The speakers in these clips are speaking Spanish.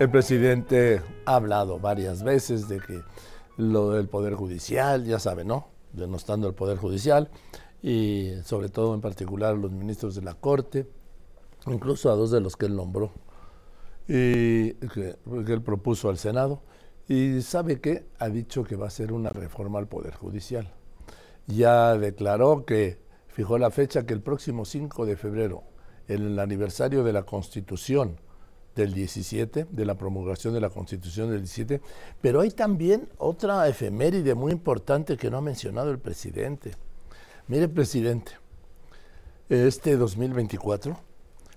El presidente ha hablado varias veces de que lo del Poder Judicial, ya sabe, ¿no? Denostando el Poder Judicial y sobre todo en particular los ministros de la Corte, incluso a dos de los que él nombró y que, que él propuso al Senado. Y sabe que ha dicho que va a hacer una reforma al Poder Judicial. Ya declaró que fijó la fecha que el próximo 5 de febrero, en el aniversario de la Constitución del 17, de la promulgación de la Constitución del 17, pero hay también otra efeméride muy importante que no ha mencionado el presidente. Mire, presidente, este 2024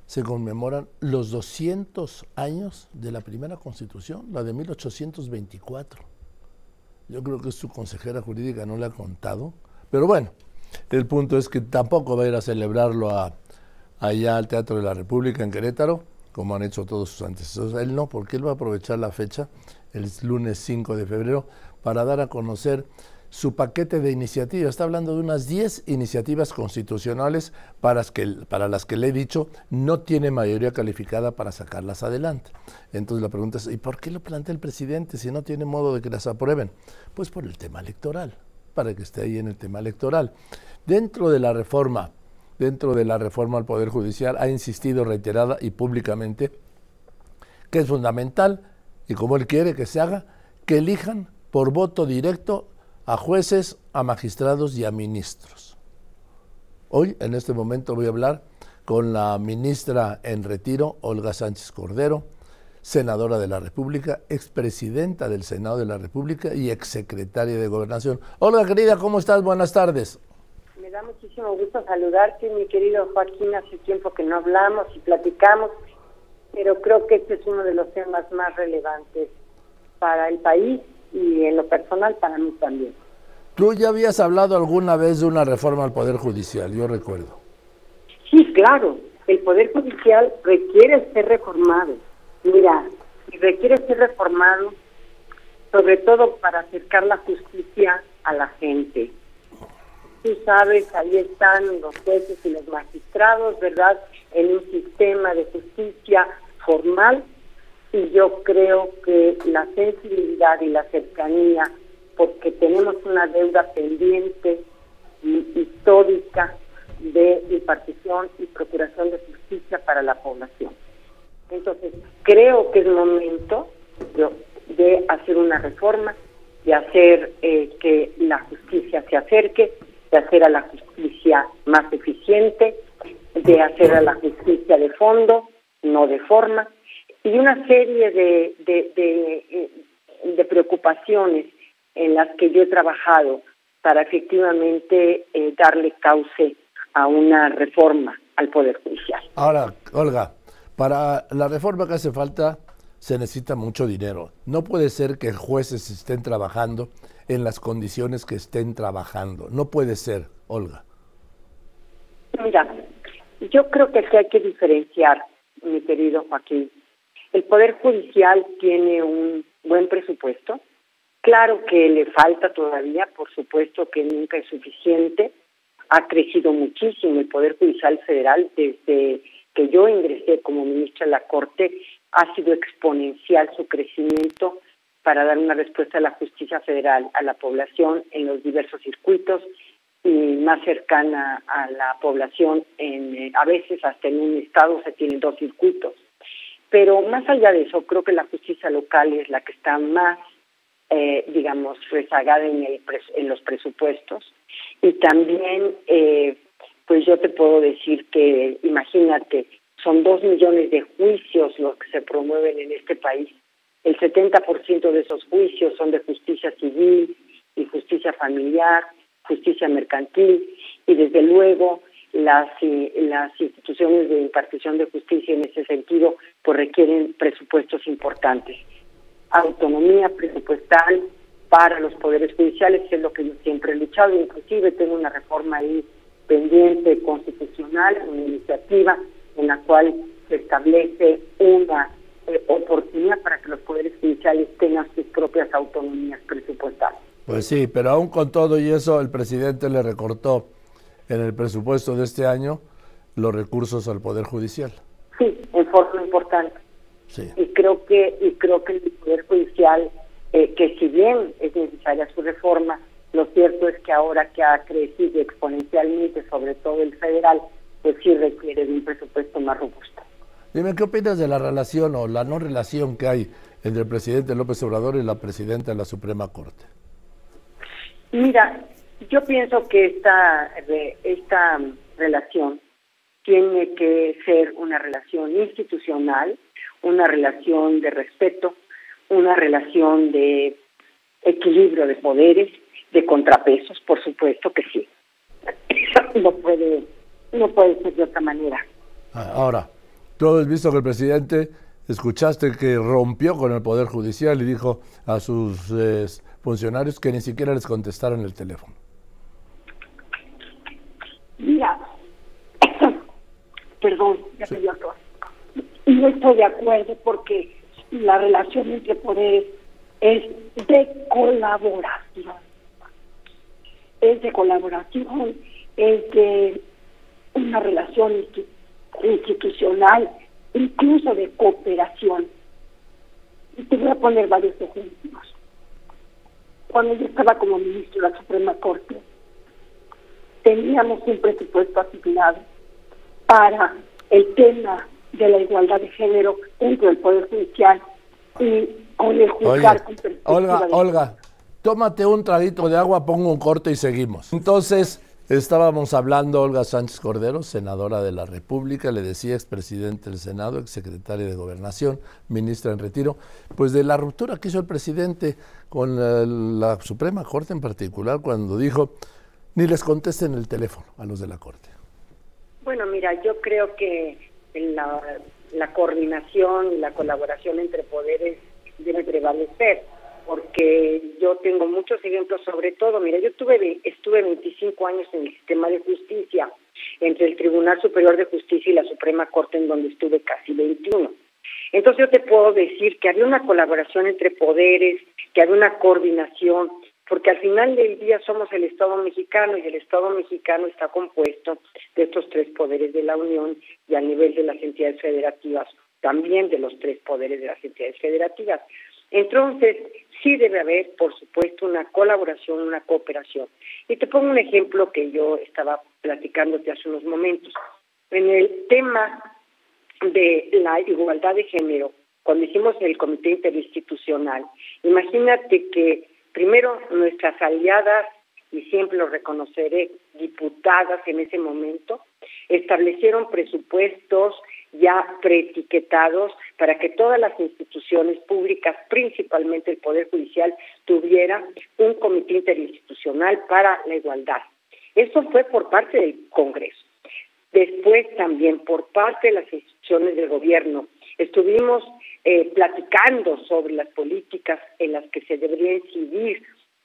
se conmemoran los 200 años de la primera constitución, la de 1824. Yo creo que su consejera jurídica no le ha contado, pero bueno, el punto es que tampoco va a ir a celebrarlo allá al Teatro de la República en Querétaro, como han hecho todos sus antecesores. Él no, porque él va a aprovechar la fecha, el lunes 5 de febrero, para dar a conocer su paquete de iniciativas. Está hablando de unas 10 iniciativas constitucionales para, que, para las que le he dicho no tiene mayoría calificada para sacarlas adelante. Entonces la pregunta es, ¿y por qué lo plantea el presidente si no tiene modo de que las aprueben? Pues por el tema electoral, para que esté ahí en el tema electoral. Dentro de la reforma, dentro de la reforma al Poder Judicial, ha insistido reiterada y públicamente que es fundamental, y como él quiere que se haga, que elijan por voto directo a jueces, a magistrados y a ministros. Hoy, en este momento, voy a hablar con la ministra en retiro, Olga Sánchez Cordero, senadora de la República, expresidenta del Senado de la República y exsecretaria de Gobernación. Olga, querida, ¿cómo estás? Buenas tardes. Da muchísimo gusto saludarte, mi querido Joaquín. Hace tiempo que no hablamos y platicamos, pero creo que este es uno de los temas más relevantes para el país y en lo personal para mí también. Tú ya habías hablado alguna vez de una reforma al Poder Judicial, yo recuerdo. Sí, claro, el Poder Judicial requiere ser reformado. Mira, requiere ser reformado sobre todo para acercar la justicia a la gente. Tú sabes, ahí están los jueces y los magistrados, ¿verdad? En un sistema de justicia formal y yo creo que la sensibilidad y la cercanía, porque tenemos una deuda pendiente y histórica de impartición y procuración de justicia para la población. Entonces, creo que es momento de, hacer una reforma, de hacer eh, que la justicia se acerque, de hacer a la justicia más eficiente, de hacer a la justicia de fondo, no de forma, y una serie de, de, de, preocupaciones en las que yo he trabajado para efectivamente eh, darle cauce a una reforma al Poder Judicial. Ahora, Olga, para la reforma que hace falta se necesita mucho dinero. No puede ser que jueces estén trabajando en las condiciones que estén trabajando. No puede ser, Olga. Mira, yo creo que sí hay que diferenciar, mi querido Joaquín, el Poder Judicial tiene un buen presupuesto. Claro que le falta todavía, por supuesto que nunca es suficiente. Ha crecido muchísimo el Poder Judicial Federal desde que yo ingresé como ministra de la Corte. Ha sido exponencial su crecimiento para dar una respuesta a la justicia federal, a la población en los diversos circuitos y más cercana a la población. En, eh, a veces hasta en un estado se tienen dos circuitos. Pero más allá de eso, creo que la justicia local es la que está más, eh, digamos, rezagada en, el en los presupuestos. Y también, eh, pues yo te puedo decir que, imagínate, son dos millones de juicios los que se promueven en este país. El 70% de esos juicios son de justicia civil y justicia familiar, justicia mercantil y desde luego las, las instituciones de impartición de justicia en ese sentido pues requieren presupuestos importantes. Autonomía presupuestal para los poderes judiciales es lo que yo siempre he luchado, inclusive tengo una reforma ahí pendiente constitucional, una iniciativa en la cual se establece una eh, oportunidad para que los poderes judiciales tengan sus propias autonomías presupuestales. Pues sí, pero aún con todo y eso el presidente le recortó en el presupuesto de este año los recursos al Poder Judicial. Sí, en forma importante. Y creo que y creo que el Poder Judicial, eh, que si bien es necesaria su reforma, lo cierto es que ahora que ha crecido exponencialmente, sobre todo el federal, pues sí requiere de un presupuesto más robusto. Dime, ¿qué opinas de la relación o la no relación que hay entre el presidente López Obrador y la presidenta de la Suprema Corte? Mira, yo pienso que esta, esta relación tiene que ser una relación institucional, una relación de respeto, una relación de equilibrio de poderes, de contrapesos, por supuesto que sí. No puede, no puede ser de otra manera. Ah, ahora, tú has visto que el presidente, escuchaste que rompió con el Poder Judicial y dijo a sus funcionarios que ni siquiera les contestaron el teléfono. Mira, perdón, ya me dio No estoy de acuerdo porque la relación entre poderes es de colaboración. Es de colaboración, es de una relación institucional, incluso de cooperación. Y te voy a poner varios ejemplos. Cuando yo estaba como ministro de la Suprema Corte, teníamos un presupuesto asignado para el tema de la igualdad de género dentro del Poder Judicial y con el juzgar con Olga, Olga, tómate un traguito de agua, pongo un corte y seguimos. Entonces, estábamos hablando, Olga Sánchez Cordero, senadora de la República, le decía expresidente del Senado, exsecretaria de Gobernación, ministra en retiro, pues de la ruptura que hizo el presidente con la Suprema Corte en particular, cuando dijo ni les contesten el teléfono a los de la Corte. Bueno, mira, yo creo que la, la coordinación y la colaboración entre poderes debe prevalecer, porque yo tengo muchos ejemplos, sobre todo, mira, yo tuve, estuve 25 años en el sistema de justicia, entre el Tribunal Superior de Justicia y la Suprema Corte, en donde estuve casi 21. Entonces yo te puedo decir que había una colaboración entre poderes, que había una coordinación, porque al final del día somos el Estado mexicano y el Estado mexicano está compuesto de estos tres poderes de la Unión y a nivel de las entidades federativas también de los tres poderes de las entidades federativas. Entonces, sí debe haber, por supuesto, una colaboración, una cooperación. Y te pongo un ejemplo que yo estaba platicándote hace unos momentos. En el tema de la igualdad de género, cuando hicimos el comité interinstitucional, imagínate que Primero, nuestras aliadas, y siempre lo reconoceré, diputadas en ese momento, establecieron presupuestos ya preetiquetados para que todas las instituciones públicas, principalmente el Poder Judicial, tuvieran un comité interinstitucional para la igualdad. Eso fue por parte del Congreso. Después también por parte de las instituciones del gobierno estuvimos eh, platicando sobre las políticas en las que se debería incidir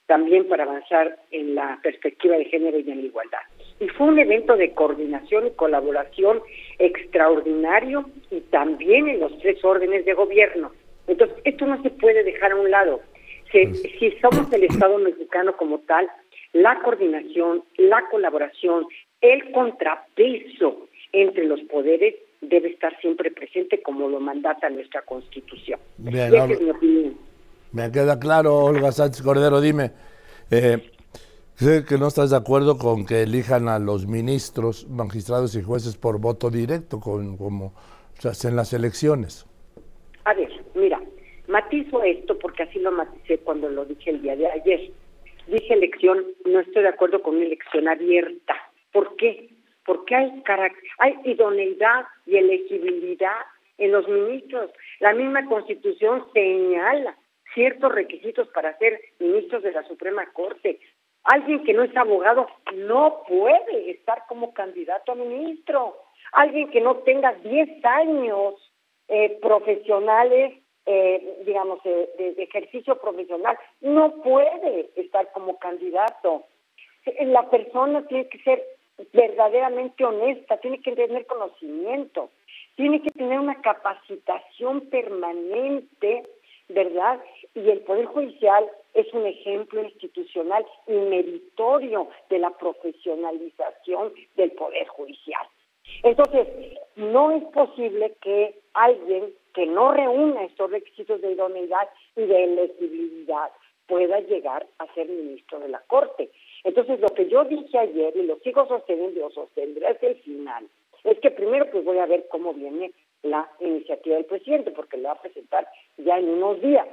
también para avanzar en la perspectiva de género y en la igualdad. Y fue un evento de coordinación y colaboración extraordinario y también en los tres órdenes de gobierno. Entonces, esto no se puede dejar a un lado. Si, si somos el Estado mexicano como tal, la coordinación, la colaboración, el contrapeso entre los poderes debe estar siempre presente como lo mandata nuestra Constitución. Bien, es mi opinión. Me queda claro, Olga Sánchez Cordero, dime, eh, sé que no estás de acuerdo con que elijan a los ministros, magistrados y jueces por voto directo, como se hacen las elecciones. A ver, mira, matizo esto porque así lo maticé cuando lo dije el día de ayer. Dije elección, no estoy de acuerdo con una elección abierta. ¿Por qué? porque hay, hay idoneidad y elegibilidad en los ministros. La misma Constitución señala ciertos requisitos para ser ministros de la Suprema Corte. Alguien que no es abogado no puede estar como candidato a ministro. Alguien que no tenga 10 años eh, profesionales, eh, digamos, de ejercicio profesional, no puede estar como candidato. La persona tiene que ser verdaderamente honesta, tiene que tener conocimiento, tiene que tener una capacitación permanente, ¿verdad? Y el Poder Judicial es un ejemplo institucional y meritorio de la profesionalización del Poder Judicial. Entonces, no es posible que alguien que no reúna estos requisitos de idoneidad y de elegibilidad pueda llegar a ser ministro de la Corte. Entonces, lo que yo dije ayer y lo sigo sosteniendo y lo sostendré hasta el final, es que primero pues voy a ver cómo viene la iniciativa del presidente, porque la va a presentar ya en unos días.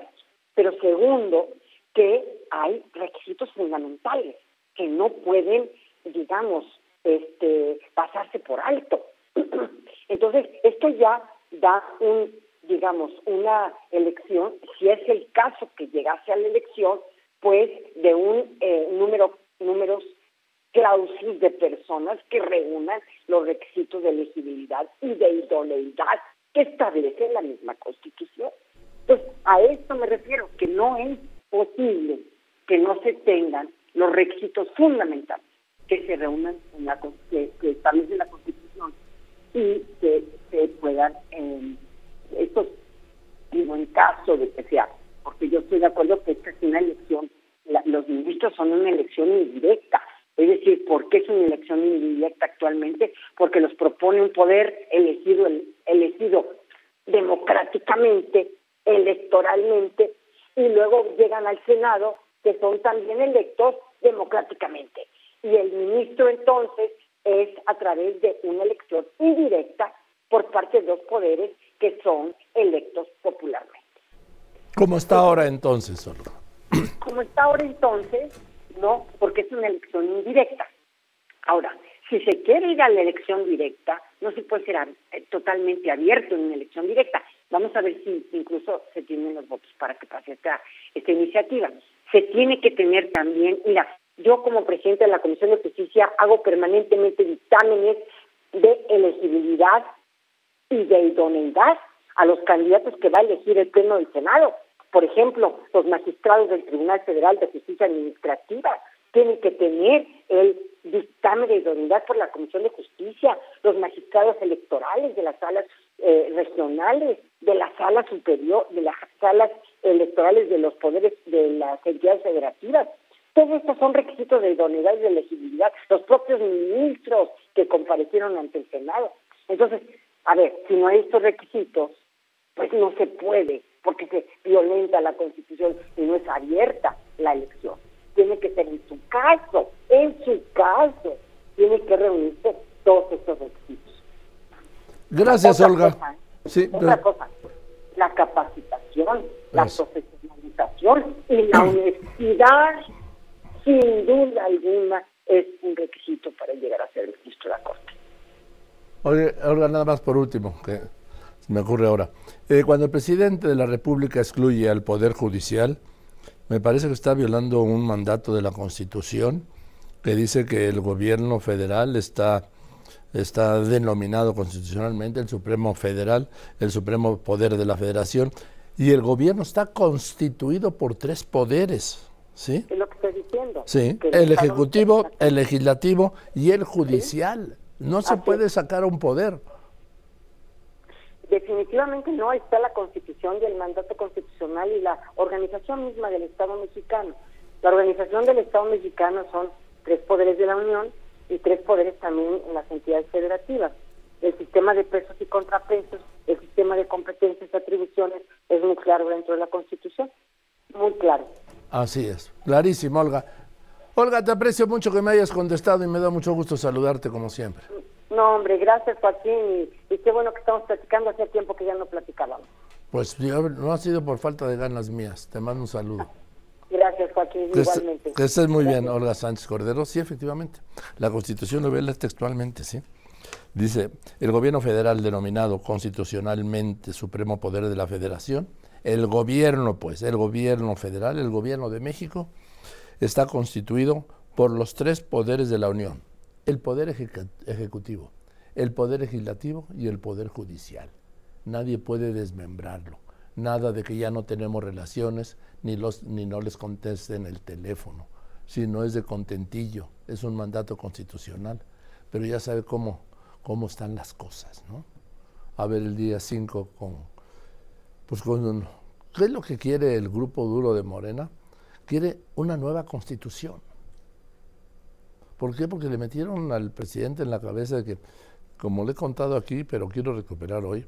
Pero segundo, que hay requisitos fundamentales que no pueden, digamos, este, pasarse por alto. Entonces, esto ya da un, digamos, una elección, si es el caso que llegase a la elección, pues de un eh, número, números clausus de personas que reúnan los requisitos de elegibilidad y de idoneidad que establece la misma Constitución. Pues a esto me refiero, que no es posible que no se tengan los requisitos fundamentales que se reúnan en la que, establece la Constitución y que se puedan eh, estos digo en caso de que sea porque yo estoy de acuerdo que esta es una elección los ministros son una elección indirecta es decir, ¿por qué es una elección indirecta actualmente? Porque los propone un poder elegido, elegido democráticamente, electoralmente, y luego llegan al Senado, que son también electos democráticamente. Y el ministro entonces es a través de una elección indirecta por parte de dos poderes que son electos popularmente. ¿Cómo está ahora entonces, Olga? Como está ahora entonces, no, porque es una elección indirecta. Ahora, si se quiere ir a la elección directa, no se puede ser eh, totalmente abierto en una elección directa. Vamos a ver si incluso se tienen los votos para que pase esta, iniciativa. Se tiene que tener también, mira, yo como presidente de la Comisión de Justicia hago permanentemente dictámenes de elegibilidad y de idoneidad a los candidatos que va a elegir el Pleno del Senado. Por ejemplo, los magistrados del Tribunal Federal de Justicia Administrativa tienen que tener el dictamen de idoneidad por la Comisión de Justicia, los magistrados electorales de las salas eh, regionales, de las salas superior, de las salas electorales de los poderes de las entidades federativas. Todos estos son requisitos de idoneidad y de elegibilidad, los propios ministros que comparecieron ante el Senado. Entonces, a ver, si no hay estos requisitos, pues no se puede porque se violenta la Constitución y no es abierta la elección. Tiene que ser en su caso, en su caso, tiene que reunirse todos estos requisitos. Gracias, Olga. sí, otra cosa, la capacitación, la profesionalización y la honestidad, sin duda alguna, es un requisito para llegar a ser ministro de la Corte. Oye, Olga, nada más por último, que me ocurre ahora. Eh, cuando el presidente de la República excluye al Poder Judicial, me parece que está violando un mandato de la Constitución que dice que el gobierno federal está, está denominado constitucionalmente el Supremo Federal, el Supremo Poder de la Federación, y el gobierno está constituido por tres poderes. ¿Sí? Es lo que estoy diciendo. Sí, el ejecutivo, el legislativo y el judicial. No se puede sacar un poder. Definitivamente no está la constitución y el mandato constitucional y la organización misma del Estado mexicano. La organización del Estado mexicano son tres poderes de la Unión y tres poderes también en las entidades federativas. El sistema de pesos y contrapesos, el sistema de competencias y atribuciones es muy claro dentro de la Constitución. Muy claro. Así es, clarísimo, Olga. Olga, te aprecio mucho que me hayas contestado y me da mucho gusto saludarte como siempre. No, hombre, gracias Joaquín y, qué bueno que estamos platicando, hace tiempo que ya no platicábamos. Pues no ha sido por falta de ganas mías, te mando un saludo. Gracias Joaquín, igualmente. Que estés muy bien, Olga Sánchez Cordero. Sí, efectivamente, la Constitución lo vela textualmente, ¿sí? Dice, el gobierno federal denominado constitucionalmente Supremo Poder de la Federación, el gobierno, pues, el gobierno federal, el gobierno de México, está constituido por los tres poderes de la Unión, el poder ejecutivo, el poder legislativo y el poder judicial. Nadie puede desmembrarlo. Nada de que ya no tenemos relaciones ni, los, ni no les contesten el teléfono. Si no es de contentillo, es un mandato constitucional. Pero ya sabe cómo, cómo están las cosas, ¿no? A ver el día 5 con, pues con, ¿qué es lo que quiere el grupo duro de Morena? Quiere una nueva constitución ¿Por qué? Porque le metieron al presidente en la cabeza de que, como le he contado aquí, pero quiero recuperar hoy,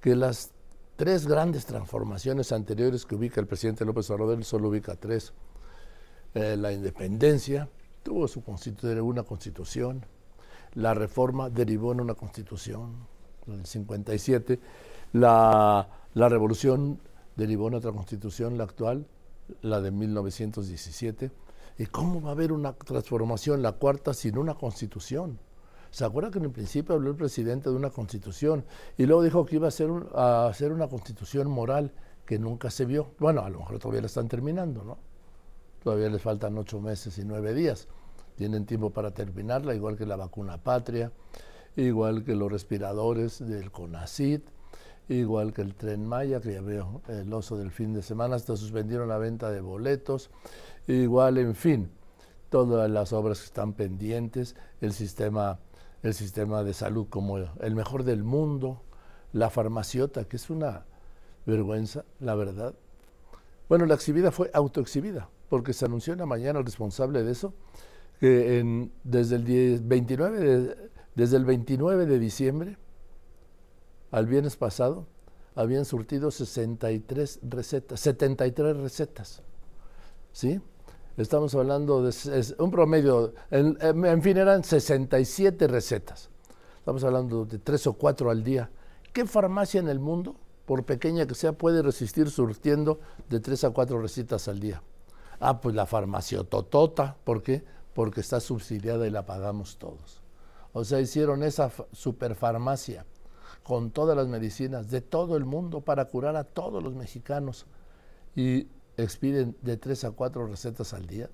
que las tres grandes transformaciones anteriores que ubica el presidente López Obrador, él solo ubica tres. Eh, la independencia tuvo su una constitución, la reforma derivó en una constitución, en el 57, la, la revolución derivó en otra constitución, la actual, la de 1917. ¿Y cómo va a haber una transformación, la cuarta, sin una constitución? ¿Se acuerda que en el principio habló el presidente de una constitución y luego dijo que iba a hacer, una constitución moral que nunca se vio? Bueno, a lo mejor todavía la están terminando, ¿no? Todavía les faltan ocho meses y nueve días. Tienen tiempo para terminarla, igual que la vacuna patria, igual que los respiradores del CONACIT, igual que el tren Maya, que ya veo el oso del fin de semana, hasta suspendieron la venta de boletos, igual, en fin, todas las obras que están pendientes, el sistema el sistema de salud como el mejor del mundo, la farmaciota, que es una vergüenza, la verdad. Bueno, la exhibida fue autoexhibida, porque se anunció en la mañana el responsable de eso, que desde, el 29 de, desde el 29 de diciembre al viernes pasado habían surtido 63 recetas, 73 recetas. ¿Sí? Estamos hablando de un promedio, en, fin, eran 67 recetas. Estamos hablando de tres o cuatro al día. ¿Qué farmacia en el mundo, por pequeña que sea, puede resistir surtiendo de tres a cuatro recetas al día? Ah, pues la farmacia Totota. ¿Por qué? Porque está subsidiada y la pagamos todos. O sea, hicieron esa superfarmacia con todas las medicinas de todo el mundo para curar a todos los mexicanos. Y expiden de tres a cuatro recetas al día.